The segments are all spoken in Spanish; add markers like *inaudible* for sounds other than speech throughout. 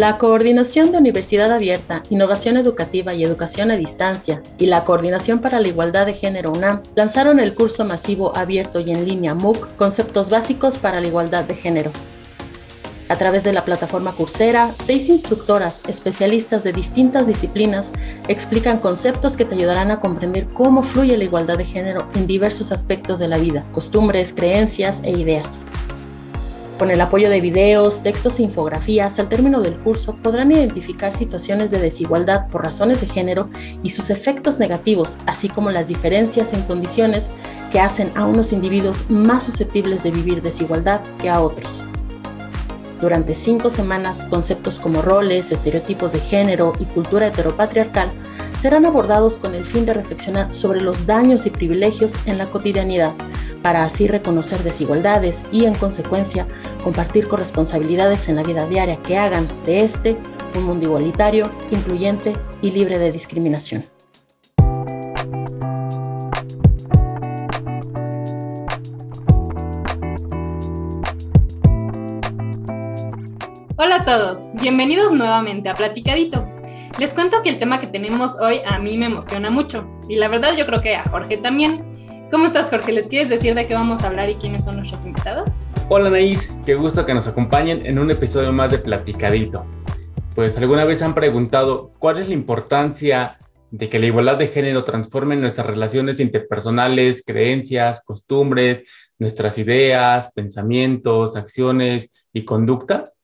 La Coordinación de Universidad Abierta, Innovación Educativa y Educación a Distancia y la Coordinación para la Igualdad de Género UNAM lanzaron el curso masivo abierto y en línea MOOC Conceptos Básicos para la Igualdad de Género. A través de la plataforma Coursera, seis instructoras especialistas de distintas disciplinas explican conceptos que te ayudarán a comprender cómo fluye la igualdad de género en diversos aspectos de la vida, costumbres, creencias e ideas. Con el apoyo de videos, textos e infografías, al término del curso podrán identificar situaciones de desigualdad por razones de género y sus efectos negativos, así como las diferencias en condiciones que hacen a unos individuos más susceptibles de vivir desigualdad que a otros. Durante cinco semanas, conceptos como roles, estereotipos de género y cultura heteropatriarcal serán abordados con el fin de reflexionar sobre los daños y privilegios en la cotidianidad, para así reconocer desigualdades y, en consecuencia, compartir corresponsabilidades en la vida diaria que hagan de este un mundo igualitario, incluyente y libre de discriminación. Hola a todos, bienvenidos nuevamente a Platicadito. Les cuento que el tema que tenemos hoy a mí me emociona mucho y la verdad yo creo que a Jorge también. ¿Cómo estás Jorge? ¿Les quieres decir de qué vamos a hablar y quiénes son nuestros invitados? Hola Anaís, qué gusto que nos acompañen en un episodio más de Platicadito. Pues alguna vez han preguntado cuál es la importancia de que la igualdad de género transforme nuestras relaciones interpersonales, creencias, costumbres, nuestras ideas, pensamientos, acciones y conductas.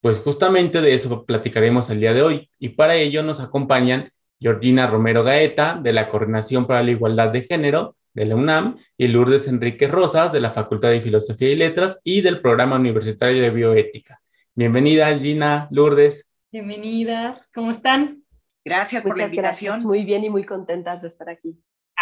Pues justamente de eso platicaremos el día de hoy y para ello nos acompañan Georgina Romero Gaeta de la Coordinación para la Igualdad de Género de la UNAM y Lourdes Enrique Rosas de la Facultad de Filosofía y Letras y del Programa Universitario de Bioética. Bienvenida, Gina, Lourdes. Bienvenidas, ¿cómo están? Gracias por la invitación. Gracias. Muy bien y muy contentas de estar aquí.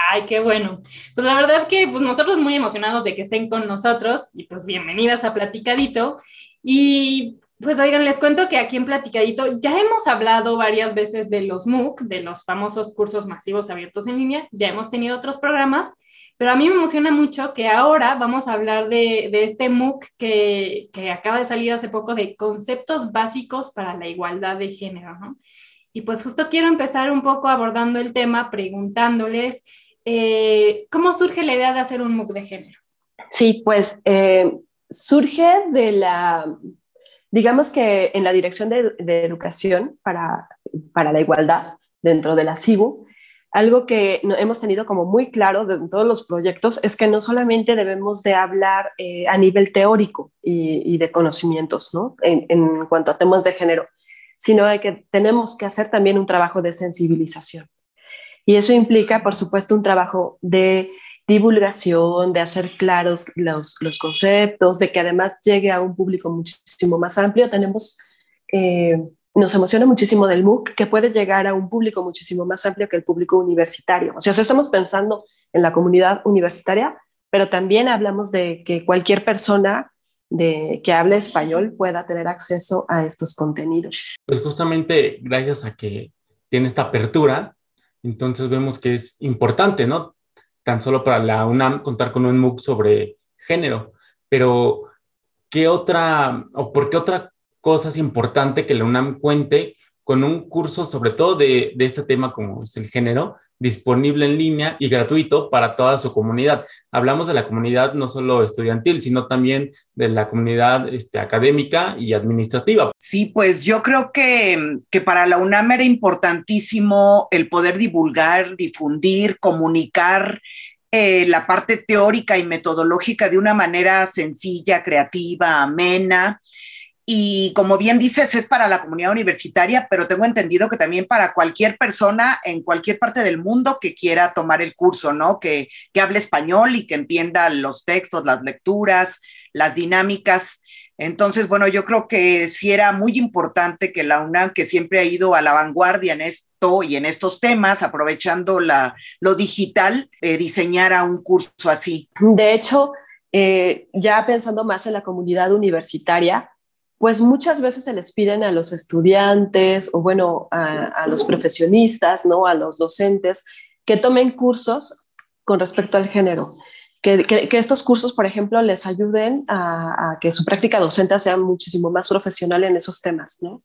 Ay, qué bueno. Pues la verdad que pues nosotros muy emocionados de que estén con nosotros y pues bienvenidas a Platicadito. Y pues oigan, les cuento que aquí en Platicadito ya hemos hablado varias veces de los MOOC, de los famosos cursos masivos abiertos en línea, ya hemos tenido otros programas, pero a mí me emociona mucho que ahora vamos a hablar de, este MOOC que, acaba de salir hace poco de conceptos básicos para la igualdad de género. Y pues justo quiero empezar un poco abordando el tema preguntándoles eh, cómo surge la idea de hacer un MOOC de género. Sí, pues eh, surge de la, digamos que en la Dirección de, Educación para, para la Igualdad dentro de la CIBU, algo que hemos tenido como muy claro en todos los proyectos es que no solamente debemos de hablar eh, a nivel teórico y, de conocimientos, ¿no? En, cuanto a temas de género, sino que tenemos que hacer también un trabajo de sensibilización. Y eso implica, por supuesto, un trabajo de divulgación, de hacer claros los, los conceptos, de que además llegue a un público muchísimo más amplio. Tenemos... Eh, nos emociona muchísimo del MOOC que puede llegar a un público muchísimo más amplio que el público universitario. O sea, estamos pensando en la comunidad universitaria, pero también hablamos de que cualquier persona de, que hable español pueda tener acceso a estos contenidos. Pues justamente gracias a que tiene esta apertura, entonces vemos que es importante, ¿no? Tan solo para la UNAM contar con un MOOC sobre género, pero ¿qué otra o por qué otra cosas importantes que la UNAM cuente con un curso sobre todo de, de, este tema como es el género, disponible en línea y gratuito para toda su comunidad. Hablamos de la comunidad no solo estudiantil, sino también de la comunidad este, académica y administrativa. Sí, pues yo creo que, que para la UNAM era importantísimo el poder divulgar, difundir, comunicar eh, la parte teórica y metodológica de una manera sencilla, creativa, amena y como bien dices, es para la comunidad universitaria, pero tengo entendido que también para cualquier persona en cualquier parte del mundo que quiera tomar el curso, ¿no? Que, que hable español y que entienda los textos, las lecturas, las dinámicas. Entonces, bueno, yo creo que sí era muy importante que la UNAM, que siempre ha ido a la vanguardia en esto y en estos temas, aprovechando la, lo digital, eh, diseñara un curso así. De hecho, eh, ya pensando más en la comunidad universitaria, pues muchas veces se les piden a los estudiantes o bueno, a, los profesionistas, ¿no? A los docentes que tomen cursos con respecto al género. Que, que, estos cursos, por ejemplo, les ayuden a, que su práctica docente sea muchísimo más profesional en esos temas, ¿no?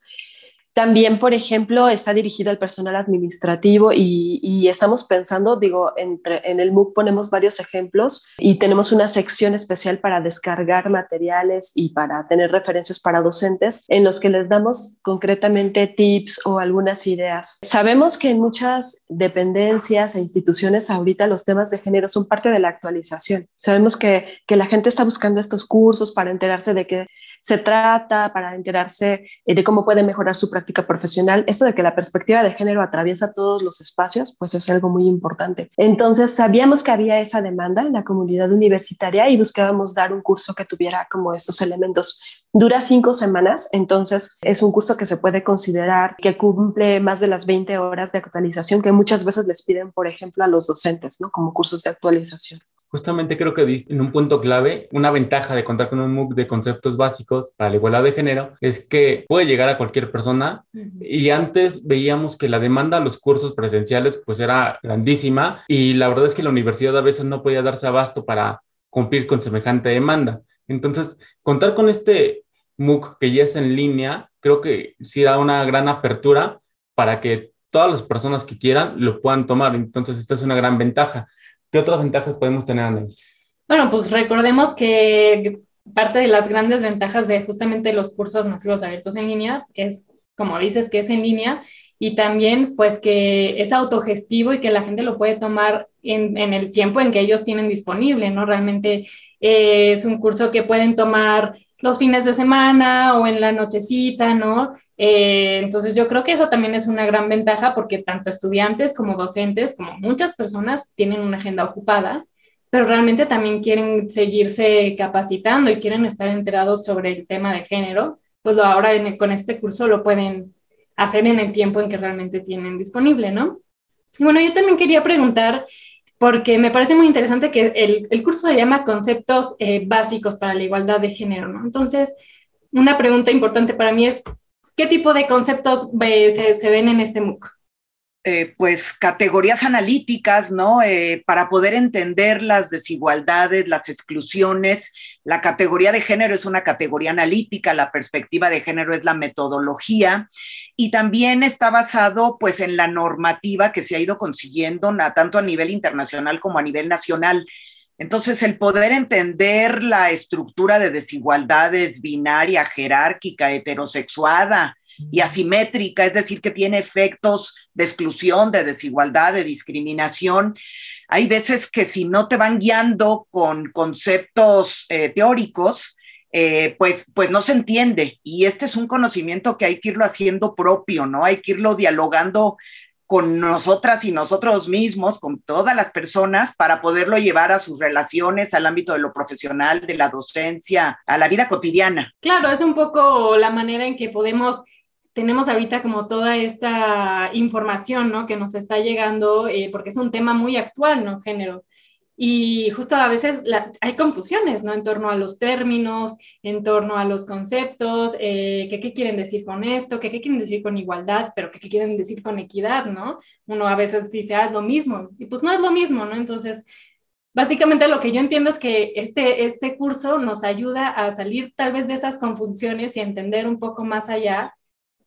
También, por ejemplo, está dirigido al personal administrativo y, estamos pensando, digo, entre, en el MOOC ponemos varios ejemplos y tenemos una sección especial para descargar materiales y para tener referencias para docentes en los que les damos concretamente tips o algunas ideas. Sabemos que en muchas dependencias e instituciones ahorita los temas de género son parte de la actualización. Sabemos que, que la gente está buscando estos cursos para enterarse de que se trata para enterarse eh, de cómo puede mejorar su práctica profesional. Esto de que la perspectiva de género atraviesa todos los espacios, pues es algo muy importante. Entonces, sabíamos que había esa demanda en la comunidad universitaria y buscábamos dar un curso que tuviera como estos elementos. Dura cinco semanas, entonces es un curso que se puede considerar que cumple más de las 20 horas de actualización que muchas veces les piden, por ejemplo, a los docentes, ¿no? Como cursos de actualización. Justamente creo que diste en un punto clave, una ventaja de contar con un MOOC de conceptos básicos para la igualdad de género es que puede llegar a cualquier persona y antes veíamos que la demanda a los cursos presenciales pues era grandísima y la verdad es que la universidad a veces no podía darse abasto para cumplir con semejante demanda. Entonces, contar con este MOOC que ya es en línea, creo que sí da una gran apertura para que todas las personas que quieran lo puedan tomar. Entonces, esta es una gran ventaja. ¿Qué otras ventajas podemos tener, Anaís? Bueno, pues recordemos que parte de las grandes ventajas de justamente los cursos masivos abiertos en línea es, como dices, que es en línea y también pues que es autogestivo y que la gente lo puede tomar en, en el tiempo en que ellos tienen disponible, ¿no? Realmente eh, es un curso que pueden tomar los fines de semana o en la nochecita, ¿no? Eh, entonces yo creo que eso también es una gran ventaja porque tanto estudiantes como docentes, como muchas personas, tienen una agenda ocupada, pero realmente también quieren seguirse capacitando y quieren estar enterados sobre el tema de género, pues lo, ahora con este curso lo pueden hacer en el tiempo en que realmente tienen disponible, ¿no? Bueno, yo también quería preguntar porque me parece muy interesante que el, el curso se llama Conceptos eh, Básicos para la Igualdad de Género, ¿no? Entonces, una pregunta importante para mí es, ¿qué tipo de conceptos se, se ven en este MOOC? Eh, pues categorías analíticas, ¿no? Eh, para poder entender las desigualdades, las exclusiones. La categoría de género es una categoría analítica, la perspectiva de género es la metodología y también está basado pues en la normativa que se ha ido consiguiendo tanto a nivel internacional como a nivel nacional. Entonces, el poder entender la estructura de desigualdades binaria, jerárquica, heterosexuada, y asimétrica, es decir, que tiene efectos de exclusión, de desigualdad, de discriminación. Hay veces que si no te van guiando con conceptos eh, teóricos, eh, pues, pues no se entiende. Y este es un conocimiento que hay que irlo haciendo propio, ¿no? Hay que irlo dialogando con nosotras y nosotros mismos, con todas las personas, para poderlo llevar a sus relaciones, al ámbito de lo profesional, de la docencia, a la vida cotidiana. Claro, es un poco la manera en que podemos tenemos ahorita como toda esta información, ¿no? Que nos está llegando, eh, porque es un tema muy actual, ¿no? Género. Y justo a veces hay confusiones, ¿no? En torno a los términos, en torno a los conceptos, eh, que qué quieren decir con esto, que qué quieren decir con igualdad, pero que qué quieren decir con equidad, ¿no? Uno a veces dice, ah, es lo mismo, y pues no es lo mismo, ¿no? Entonces, básicamente lo que yo entiendo es que este, este curso nos ayuda a salir tal vez de esas confusiones y entender un poco más allá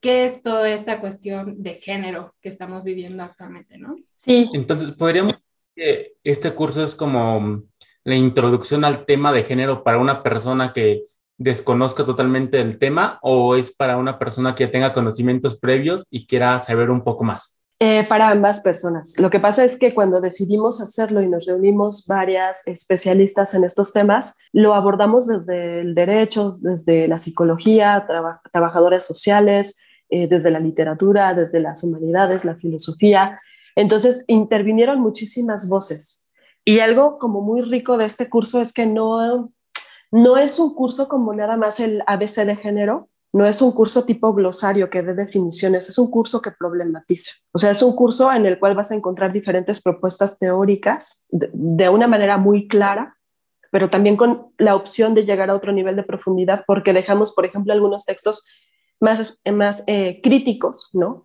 qué es toda esta cuestión de género que estamos viviendo actualmente, ¿no? Sí. Entonces, podríamos decir que este curso es como la introducción al tema de género para una persona que desconozca totalmente el tema o es para una persona que tenga conocimientos previos y quiera saber un poco más? Eh, para ambas personas. Lo que pasa es que cuando decidimos hacerlo y nos reunimos varias especialistas en estos temas, lo abordamos desde el derecho, desde la psicología, trabajadores sociales, eh, desde la literatura, desde las humanidades, la filosofía. Entonces intervinieron muchísimas voces. Y algo como muy rico de este curso es que no, no es un curso como nada más el ABC de género, no es un curso tipo glosario que dé definiciones, es un curso que problematiza. O sea, es un curso en el cual vas a encontrar diferentes propuestas teóricas de, de una manera muy clara, pero también con la opción de llegar a otro nivel de profundidad, porque dejamos, por ejemplo, algunos textos más, más eh, críticos, ¿no?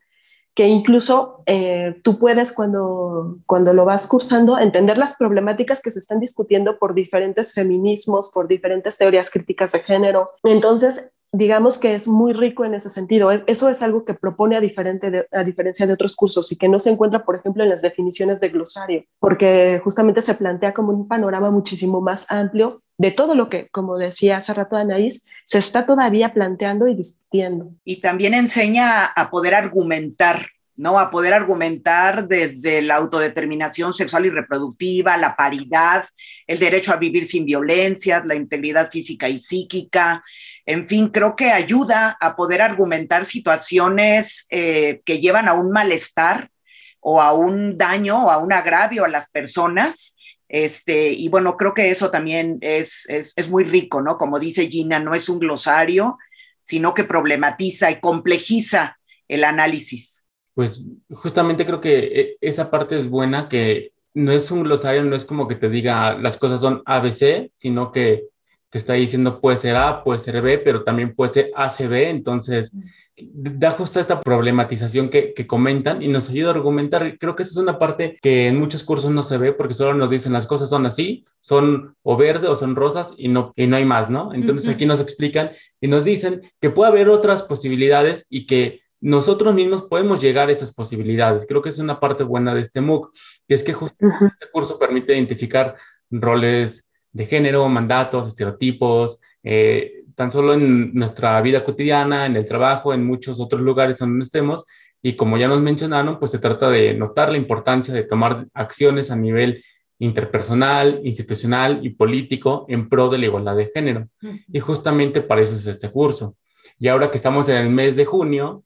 Que incluso eh, tú puedes cuando, cuando lo vas cursando entender las problemáticas que se están discutiendo por diferentes feminismos, por diferentes teorías críticas de género. Entonces, digamos que es muy rico en ese sentido. Eso es algo que propone a, diferente a diferencia de otros cursos y que no se encuentra, por ejemplo, en las definiciones de glosario, porque justamente se plantea como un panorama muchísimo más amplio de todo lo que, como decía hace rato Anaís, se está todavía planteando y discutiendo. Y también enseña a poder argumentar ¿no? A poder argumentar desde la autodeterminación sexual y reproductiva, la paridad, el derecho a vivir sin violencia, la integridad física y psíquica. En fin, creo que ayuda a poder argumentar situaciones eh, que llevan a un malestar o a un daño o a un agravio a las personas. Este, y bueno, creo que eso también es, es, es muy rico, ¿no? Como dice Gina, no es un glosario, sino que problematiza y complejiza el análisis pues justamente creo que eh, esa parte es buena, que no es un glosario, no es como que te diga las cosas son ABC, sino que está diciendo puede ser A, puede ser B, pero también puede ser ACB, entonces da justo esta problematización que, que, comentan y nos ayuda a argumentar. Creo que esa es una parte que en muchos cursos no se ve porque solo nos dicen las cosas son así, son o verde o son rosas y no, y no hay más, ¿no? Entonces aquí nos explican y nos dicen que puede haber otras posibilidades y que nosotros mismos podemos llegar a esas posibilidades. Creo que es una parte buena de este MOOC, que es que justo este curso permite identificar roles de género, mandatos, estereotipos, eh, tan solo en nuestra vida cotidiana, en el trabajo, en muchos otros lugares donde estemos. Y como ya nos mencionaron, pues se trata de notar la importancia de tomar acciones a nivel interpersonal, institucional y político en pro de la igualdad de género. Y justamente para eso es este curso. Y ahora que estamos en el mes de junio,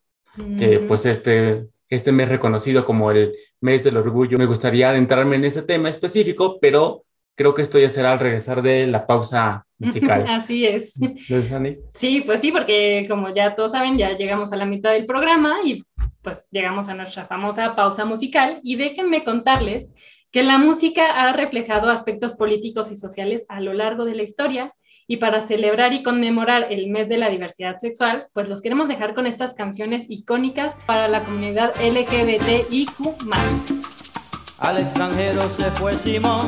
que pues este, este mes reconocido como el mes del orgullo. Me gustaría adentrarme en ese tema específico, pero creo que esto ya será al regresar de la pausa musical. *laughs* Así es. Sí, pues sí, porque como ya todos saben, ya llegamos a la mitad del programa y pues llegamos a nuestra famosa pausa musical y déjenme contarles que la música ha reflejado aspectos políticos y sociales a lo largo de la historia y para celebrar y conmemorar el mes de la diversidad sexual, pues los queremos dejar con estas canciones icónicas para la comunidad LGBTIQ. Al extranjero se fue Simón,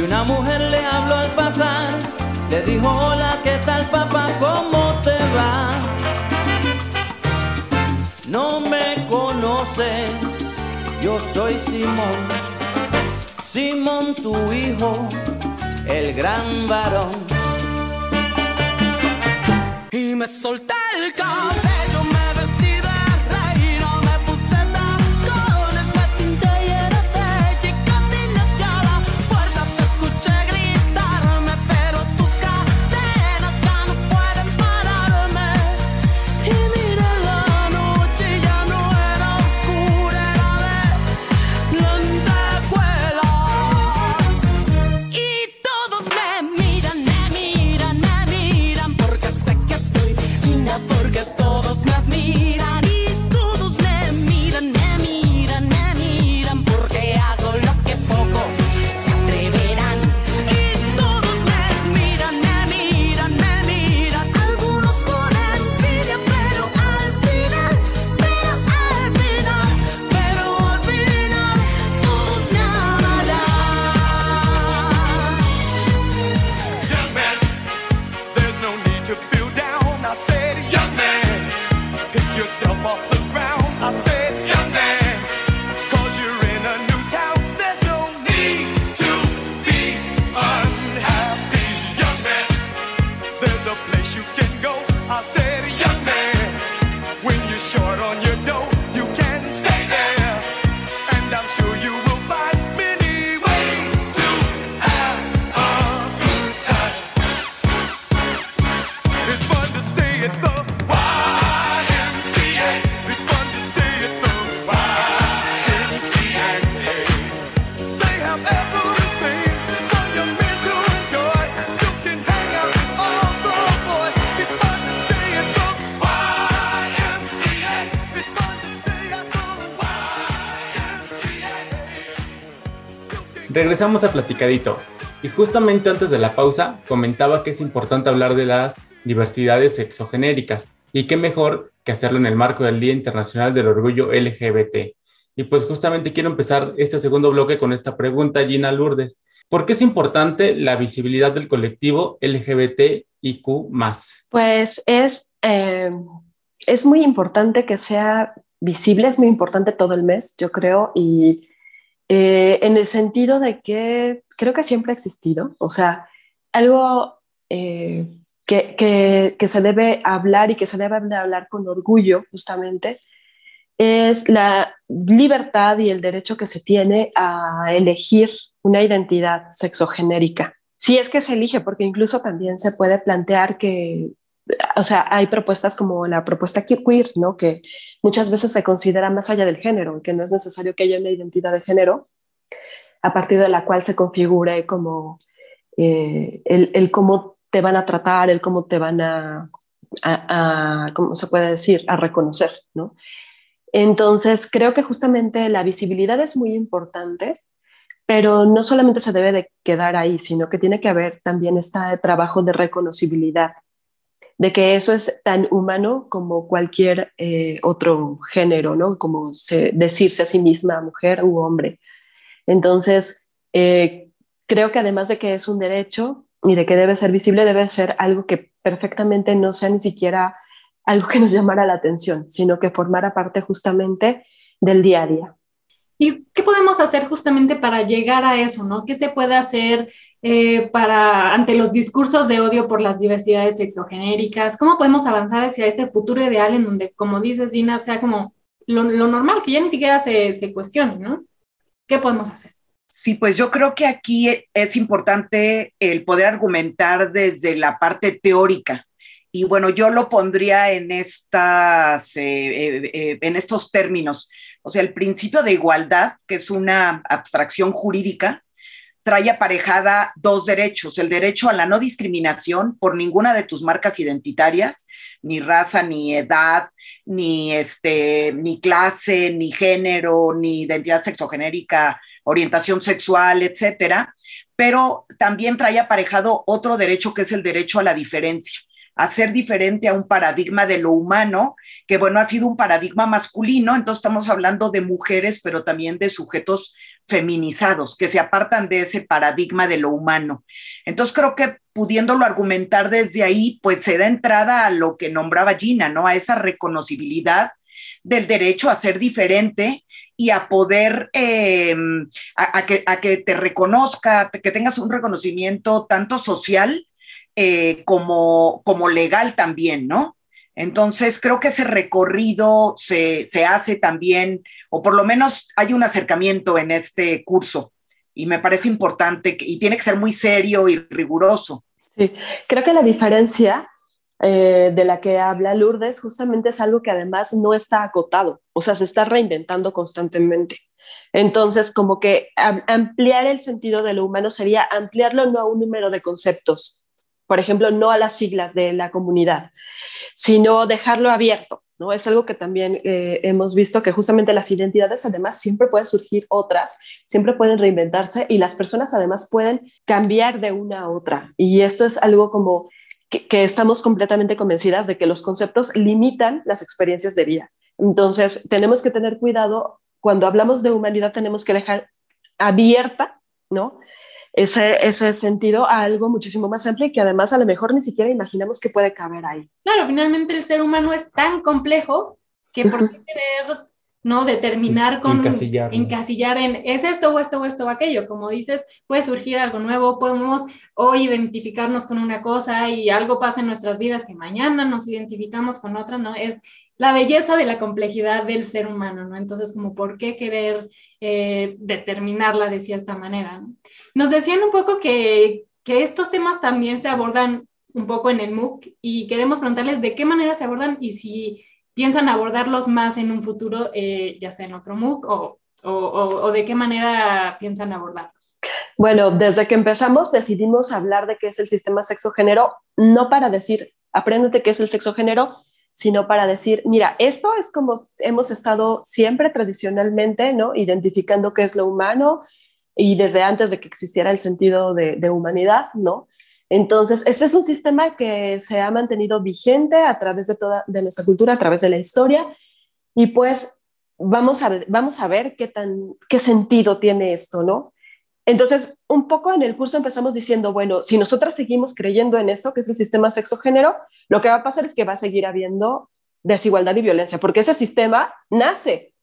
Y una mujer le habló al pasar, le dijo, hola, ¿qué tal papá? ¿Cómo te va? No me conoces, yo soy Simón, Simón tu hijo, el gran varón y me solté el cabello. Regresamos a Platicadito. Y justamente antes de la pausa comentaba que es importante hablar de las diversidades sexogenéricas. Y qué mejor que hacerlo en el marco del Día Internacional del Orgullo LGBT. Y pues justamente quiero empezar este segundo bloque con esta pregunta, Gina Lourdes. ¿Por qué es importante la visibilidad del colectivo LGBTIQ? Pues es, eh, es muy importante que sea visible, es muy importante todo el mes, yo creo, y eh, en el sentido de que creo que siempre ha existido, o sea, algo eh, que, que, que, se debe hablar y que se debe hablar con orgullo justamente es la libertad y el derecho que se tiene a elegir una identidad sexogenérica. Si es que se elige, porque incluso también se puede plantear que, o sea, hay propuestas como la propuesta queer, ¿no? Que muchas veces se considera más allá del género, que no es necesario que haya una identidad de género a partir de la cual se configure como eh, el, cómo te van a tratar, el cómo te van a, a, ¿cómo se puede decir?, a reconocer, ¿no? Entonces, creo que justamente la visibilidad es muy importante, pero no solamente se debe de quedar ahí, sino que tiene que haber también este trabajo de reconocibilidad de que eso es tan humano como cualquier eh, otro género, ¿no? Como decirse a sí misma mujer u hombre. Entonces, eh, creo que además de que es un derecho y de que debe ser visible, debe ser algo que perfectamente no sea ni siquiera algo que nos llamara la atención, sino que formara parte justamente del día a día. ¿Y qué podemos hacer justamente para llegar a eso, no? ¿Qué se puede hacer eh, para ante los discursos de odio por las diversidades sexogenéricas? ¿Cómo podemos avanzar hacia ese futuro ideal en donde, como dices, Gina, sea como lo, normal, que ya ni siquiera se, se cuestione, ¿no? ¿Qué podemos hacer? Sí, pues yo creo que aquí es importante el poder argumentar desde la parte teórica. Y bueno, yo lo pondría en, estas, eh, eh, en estos términos. O sea, el principio de igualdad, que es una abstracción jurídica, trae aparejada dos derechos, el derecho a la no discriminación por ninguna de tus marcas identitarias, ni raza, ni edad, ni este, ni clase, ni género, ni identidad sexogenérica, orientación sexual, etcétera, pero también trae aparejado otro derecho que es el derecho a la diferencia a ser diferente a un paradigma de lo humano, que bueno, ha sido un paradigma masculino, entonces estamos hablando de mujeres, pero también de sujetos feminizados, que se apartan de ese paradigma de lo humano. Entonces creo que pudiéndolo argumentar desde ahí, pues se da entrada a lo que nombraba Gina, ¿no? A esa reconocibilidad del derecho a ser diferente y a poder, eh, a, que, a que te reconozca, que tengas un reconocimiento tanto social eh, como, como legal también, ¿no? Entonces, creo que ese recorrido se, se, hace también, o por lo menos hay un acercamiento en este curso, y me parece importante, y tiene que ser muy serio y riguroso. Sí, creo que la diferencia eh, de la que habla Lourdes justamente es algo que además no está acotado, o sea, se está reinventando constantemente. Entonces, como que ampliar el sentido de lo humano sería ampliarlo no a un número de conceptos, por ejemplo, no a las siglas de la comunidad, sino dejarlo abierto. ¿no? Es algo que también eh, hemos visto que justamente las identidades además siempre pueden surgir otras, siempre pueden reinventarse y las personas además pueden cambiar de una a otra. Y esto es algo como que, que estamos completamente convencidas de que los conceptos limitan las experiencias de vida. Entonces, tenemos que tener cuidado, cuando hablamos de humanidad tenemos que dejar abierta, ¿no? Ese, ese sentido a algo muchísimo más amplio y que además a lo mejor ni siquiera imaginamos que puede caber ahí. Claro, finalmente el ser humano es tan complejo que por qué querer no determinar con encasillar, encasillar en es esto o esto o esto o aquello, como dices, puede surgir algo nuevo, podemos hoy identificarnos con una cosa y algo pasa en nuestras vidas que mañana nos identificamos con otra, ¿no? Es la belleza de la complejidad del ser humano, ¿no? Entonces, como por qué querer eh, determinarla de cierta manera, ¿no? Nos decían un poco que, estos temas también se abordan un poco en el MOOC y queremos preguntarles de qué manera se abordan y si piensan abordarlos más en un futuro, eh, ya sea en otro MOOC o, o, o, de qué manera piensan abordarlos. Bueno, desde que empezamos decidimos hablar de qué es el sistema sexo-género, no para decir, apréndete qué es el sexo-género, sino para decir, mira, esto es como hemos estado siempre tradicionalmente, ¿no? Identificando qué es lo humano, y desde antes de que existiera el sentido de, humanidad, ¿no? Entonces, este es un sistema que se ha mantenido vigente a través de toda de nuestra cultura, a través de la historia, y pues vamos a ver, vamos a ver qué, tan, qué sentido tiene esto, ¿no? Entonces, un poco en el curso empezamos diciendo, bueno, si nosotras seguimos creyendo en esto, que es el sistema sexo-género, lo que va a pasar es que va a seguir habiendo desigualdad y violencia, porque ese sistema nace,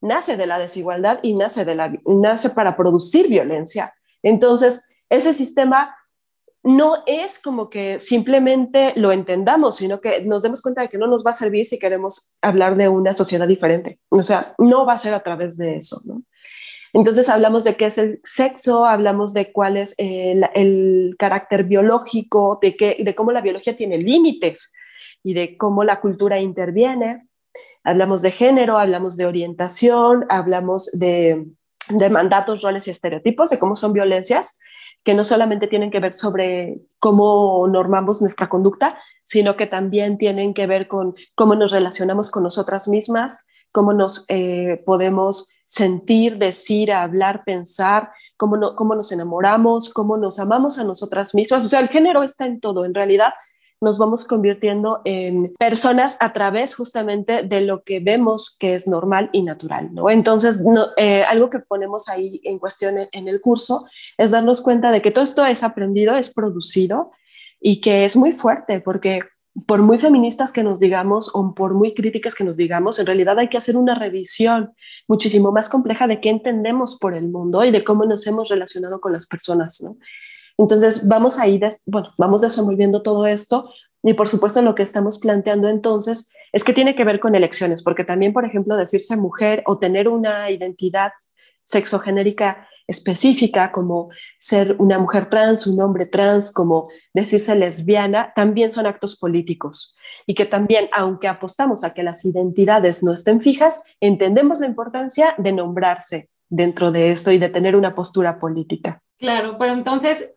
nace de la desigualdad y nace, de la, nace para producir violencia. Entonces, ese sistema no es como que simplemente lo entendamos, sino que nos demos cuenta de que no nos va a servir si queremos hablar de una sociedad diferente. O sea, no va a ser a través de eso, ¿no? Entonces hablamos de qué es el sexo, hablamos de cuál es el, el carácter biológico, de, que, de cómo la biología tiene límites y de cómo la cultura interviene. Hablamos de género, hablamos de orientación, hablamos de, de mandatos, roles y estereotipos, de cómo son violencias que no solamente tienen que ver sobre cómo normamos nuestra conducta, sino que también tienen que ver con cómo nos relacionamos con nosotras mismas, cómo nos eh, podemos sentir, decir, hablar, pensar, cómo, no, cómo nos enamoramos, cómo nos amamos a nosotras mismas. O sea, el género está en todo. En realidad, nos vamos convirtiendo en personas a través justamente de lo que vemos que es normal y natural, ¿no? Entonces, eh, algo que ponemos ahí en cuestión en, el curso es darnos cuenta de que todo esto es aprendido, es producido y que es muy fuerte porque por muy feministas que nos digamos o por muy críticas que nos digamos, en realidad hay que hacer una revisión muchísimo más compleja de qué entendemos por el mundo y de cómo nos hemos relacionado con las personas, ¿no? Entonces, vamos a ir, bueno, vamos desenvolviendo todo esto y por supuesto lo que estamos planteando entonces es que tiene que ver con elecciones, porque también, por ejemplo, decirse mujer o tener una identidad sexogenérica específica, como ser una mujer trans, un hombre trans, como decirse lesbiana, también son actos políticos. Y que también, aunque apostamos a que las identidades no estén fijas, entendemos la importancia de nombrarse dentro de esto y de tener una postura política. Claro, pero entonces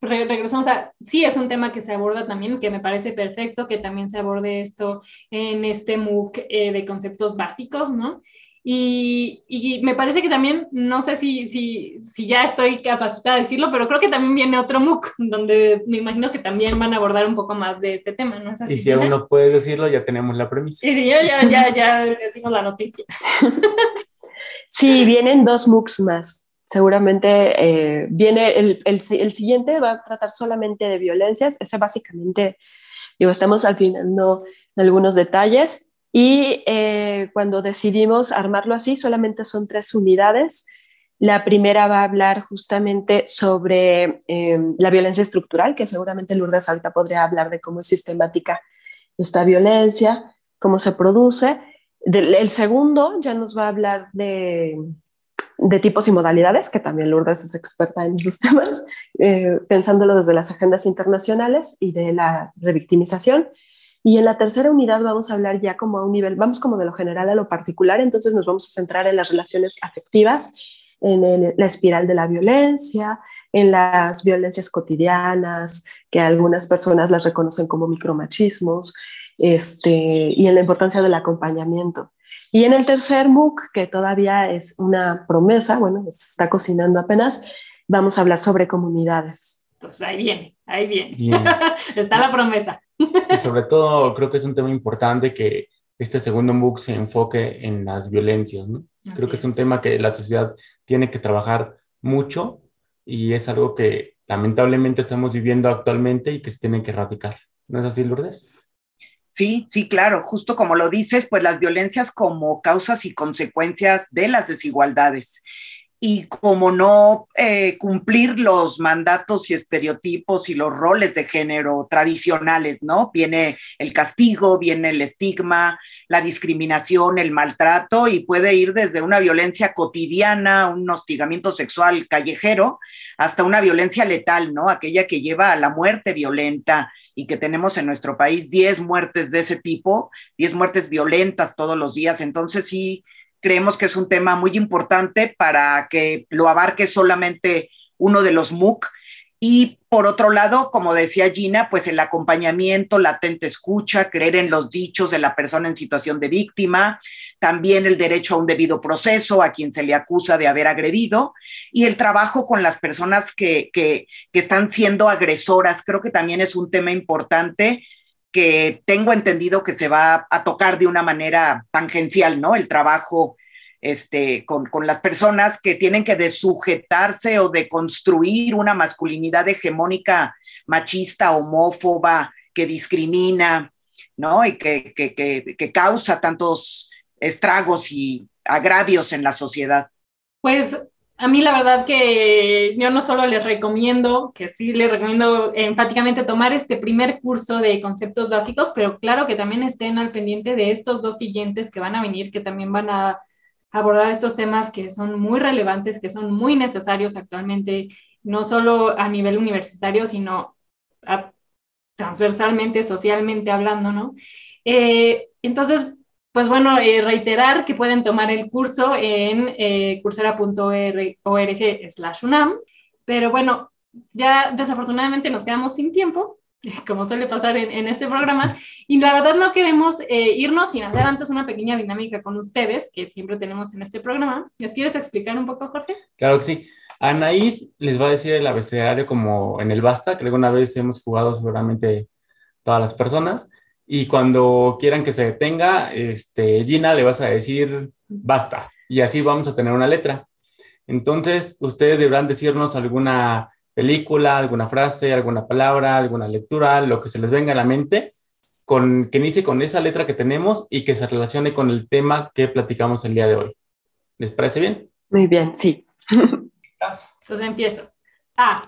regresamos a, sí es un tema que se aborda también, que me parece perfecto que también se aborde esto en este MOOC eh, de conceptos básicos, ¿no? Y, y, me parece que también, no sé si, si, si ya estoy capacitada de decirlo, pero creo que también viene otro MOOC, *laughs* donde me imagino que también van a abordar un poco más de este tema, ¿no es así? Y si aún no puedes decirlo, ya tenemos la premisa. Sí, sí, ya, ya, ya, ya decimos la noticia. *laughs* sí, vienen dos MOOCs más seguramente eh, viene el, el, el, siguiente, va a tratar solamente de violencias, ese básicamente, digo, estamos afinando algunos detalles y eh, cuando decidimos armarlo así, solamente son tres unidades. La primera va a hablar justamente sobre eh, la violencia estructural, que seguramente Lourdes ahorita podría hablar de cómo es sistemática esta violencia, cómo se produce. el segundo ya nos va a hablar de de tipos y modalidades, que también Lourdes es experta en esos *laughs* temas, eh, pensándolo desde las agendas internacionales y de la revictimización. Y en la tercera unidad vamos a hablar ya como a un nivel, vamos como de lo general a lo particular, entonces nos vamos a centrar en las relaciones afectivas, en la espiral de la violencia, en las violencias cotidianas, que algunas personas las reconocen como micromachismos, este, y en la importancia del acompañamiento. Y en el tercer MOOC, que todavía es una promesa, bueno, se está cocinando apenas, vamos a hablar sobre comunidades. Pues ahí viene, ahí viene. *laughs* está la promesa. Y sobre todo creo que es un tema importante que este segundo MOOC se enfoque en las violencias, ¿no? creo que es un tema que la sociedad tiene que trabajar mucho y es algo que lamentablemente estamos viviendo actualmente y que se tiene que erradicar. ¿No es así, Lourdes? Sí, sí, claro, justo como lo dices, pues las violencias como causas y consecuencias de las desigualdades y como no eh, cumplir los mandatos y estereotipos y los roles de género tradicionales, ¿no? Viene el castigo, viene el estigma, la discriminación, el maltrato y puede ir desde una violencia cotidiana, un hostigamiento sexual callejero, hasta una violencia letal, ¿no? Aquella que lleva a la muerte violenta y que tenemos en nuestro país 10 muertes de ese tipo, 10 muertes violentas todos los días. Entonces sí, creemos que es un tema muy importante para que lo abarque solamente uno de los MOOC. Y por otro lado, como decía Gina, pues el acompañamiento, la atenta escucha, creer en los dichos de la persona en situación de víctima, también el derecho a un debido proceso a quien se le acusa de haber agredido y el trabajo con las personas que, que, que están siendo agresoras. Creo que también es un tema importante que tengo entendido que se va a tocar de una manera tangencial, ¿no? El trabajo este, con, con, las personas que tienen que desujetarse o de construir una masculinidad hegemónica machista, homófoba, que discrimina, ¿no? Y que, que, que, que causa tantos estragos y agravios en la sociedad. Pues a mí la verdad que yo no solo les recomiendo, que sí les recomiendo enfáticamente tomar este primer curso de conceptos básicos, pero claro que también estén al pendiente de estos dos siguientes que van a venir, que también van a abordar estos temas que son muy relevantes, que son muy necesarios actualmente, no solo a nivel universitario, sino transversalmente, socialmente hablando, ¿no? Eh, entonces, pues bueno, eh, reiterar que pueden tomar el curso en eh, coursera.org slash UNAM, pero bueno, ya desafortunadamente nos quedamos sin tiempo, *laughs* como suele pasar en, este programa, y la verdad no queremos eh, irnos sin hacer antes una pequeña dinámica con ustedes, que siempre tenemos en este programa. ¿Les quieres explicar un poco, Jorge? Claro que sí. Anaís les va a decir el abecedario como en el Basta, que alguna vez hemos jugado seguramente todas las personas. Y cuando quieran que se detenga, este, Gina le vas a decir basta. Y así vamos a tener una letra. Entonces, ustedes deberán decirnos alguna película, alguna frase, alguna palabra, alguna lectura, lo que se les venga a la mente, con, que inicie con esa letra que tenemos y que se relacione con el tema que platicamos el día de hoy. ¿Les parece bien? Muy bien, sí. ¿Estás? *laughs* Entonces empiezo. A.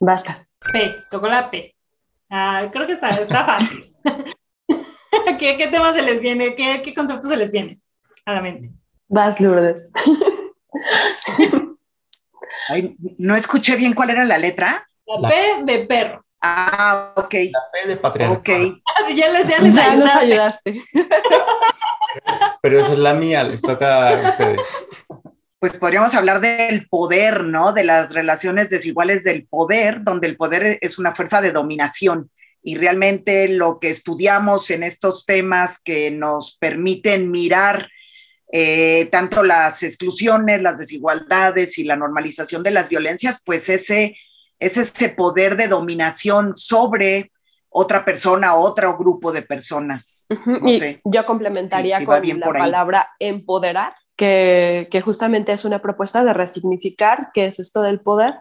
Basta. P, tocó la P. Ah, creo que está, está fácil. *laughs* ¿Qué, ¿Qué, tema se les viene? ¿Qué, ¿Qué concepto se les viene a la mente? Vas, Lourdes. Ay, no escuché bien cuál era la letra. La, P de perro. Ah, ok. La P de patriarcado. Ok. Así ya les, ya les ya ayudaste. nos ayudaste. Pero esa es la mía, les toca a ustedes. Pues podríamos hablar del poder, ¿no? De las relaciones desiguales del poder, donde el poder es una fuerza de dominación. Y realmente lo que estudiamos en estos temas que nos permiten mirar eh, tanto las exclusiones, las desigualdades y la normalización de las violencias, pues ese es ese poder de dominación sobre otra persona, otro grupo de personas. No y sé. yo complementaría sí, sí, con la palabra empoderar, que, justamente es una propuesta de resignificar qué es esto del poder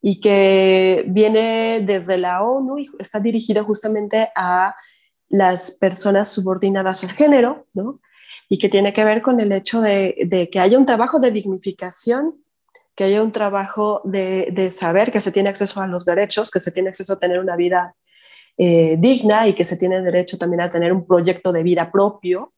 y que viene desde la ONU y está dirigido justamente a las personas subordinadas al género, ¿no? Y que tiene que ver con el hecho de, que haya un trabajo de dignificación que haya un trabajo de, de, saber que se tiene acceso a los derechos, que se tiene acceso a tener una vida eh, digna y que se tiene derecho también a tener un proyecto de vida propio.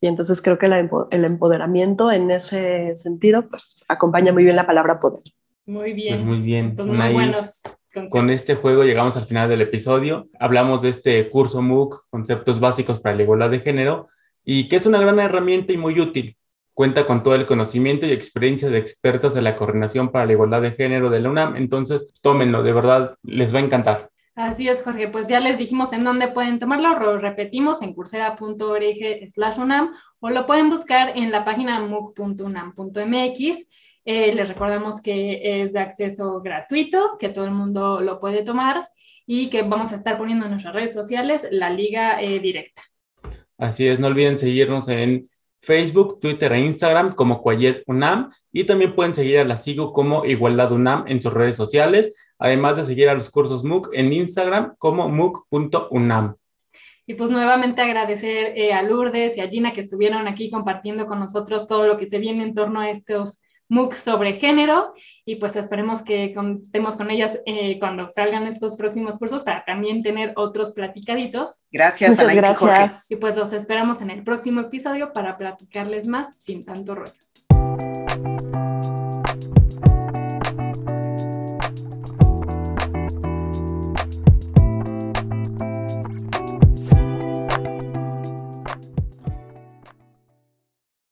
Y entonces creo que la, el empoderamiento en ese sentido pues acompaña muy bien la palabra poder. Muy bien. Pues muy bien. Pues muy buenos con este juego llegamos al final del episodio. Hablamos de este curso MOOC, Conceptos Básicos para la Igualdad de Género, y que es una gran herramienta y muy útil. Cuenta con todo el conocimiento y experiencia de expertos de la Coordinación para la Igualdad de Género de la UNAM, entonces tómenlo, de verdad, les va a encantar. Así es, Jorge. Pues ya les dijimos en dónde pueden tomarlo, lo repetimos en coursera.org slash UNAM o lo pueden buscar en la página mooc.unam.mx. Eh, les recordamos que es de acceso gratuito, que todo el mundo lo puede tomar y que vamos a estar poniendo en nuestras redes sociales la liga eh, directa. Así es, no olviden seguirnos en Facebook, Twitter e Instagram como Cuayet UNAM y también pueden seguir a la SIGO como Igualdad UNAM en sus redes sociales, además de seguir a los cursos MOOC en Instagram como mooc.unam. Y pues nuevamente agradecer eh, a Lourdes y a Gina que estuvieron aquí compartiendo con nosotros todo lo que se viene en torno a estos MOOC sobre género y pues esperemos que contemos con ellas eh, cuando salgan estos próximos cursos para también tener otros platicaditos. Gracias, Muchas gracias. Y pues los esperamos en el próximo episodio para platicarles más sin tanto rollo.